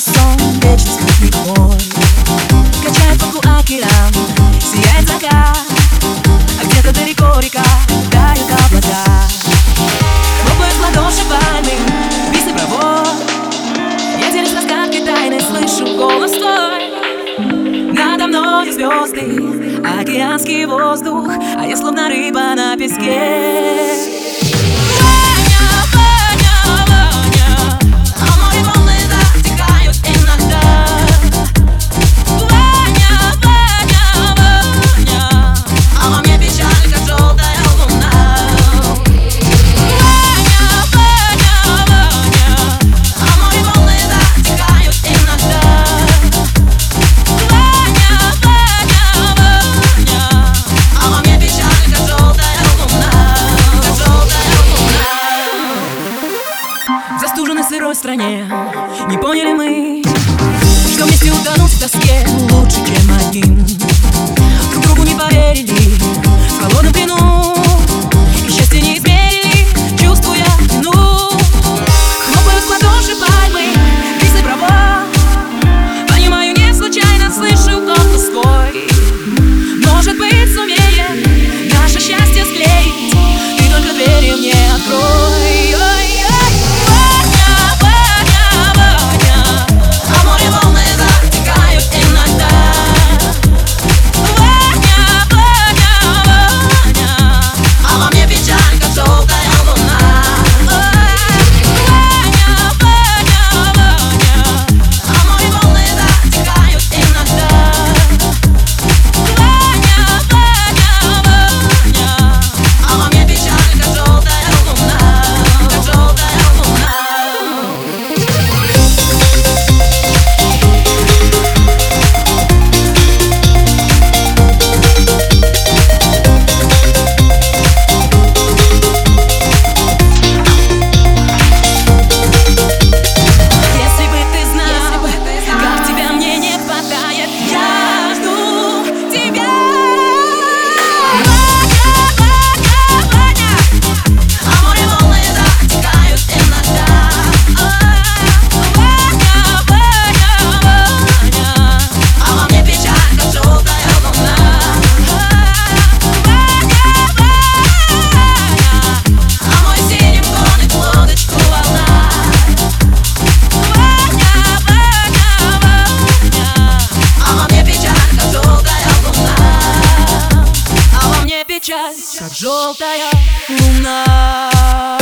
Сон вечер скрытый мой Качает вокруг океан Сияет закат А где-то далеко река Тают облака Хлопают Я делюсь раскатки тайны Слышу голос твой Надо мной звезды Океанский воздух А я словно рыба на песке стране. Не поняли мы, что вместе утонуть в тоске Лучше, чем один. Друг другу не поверили сейчас, как желтая луна.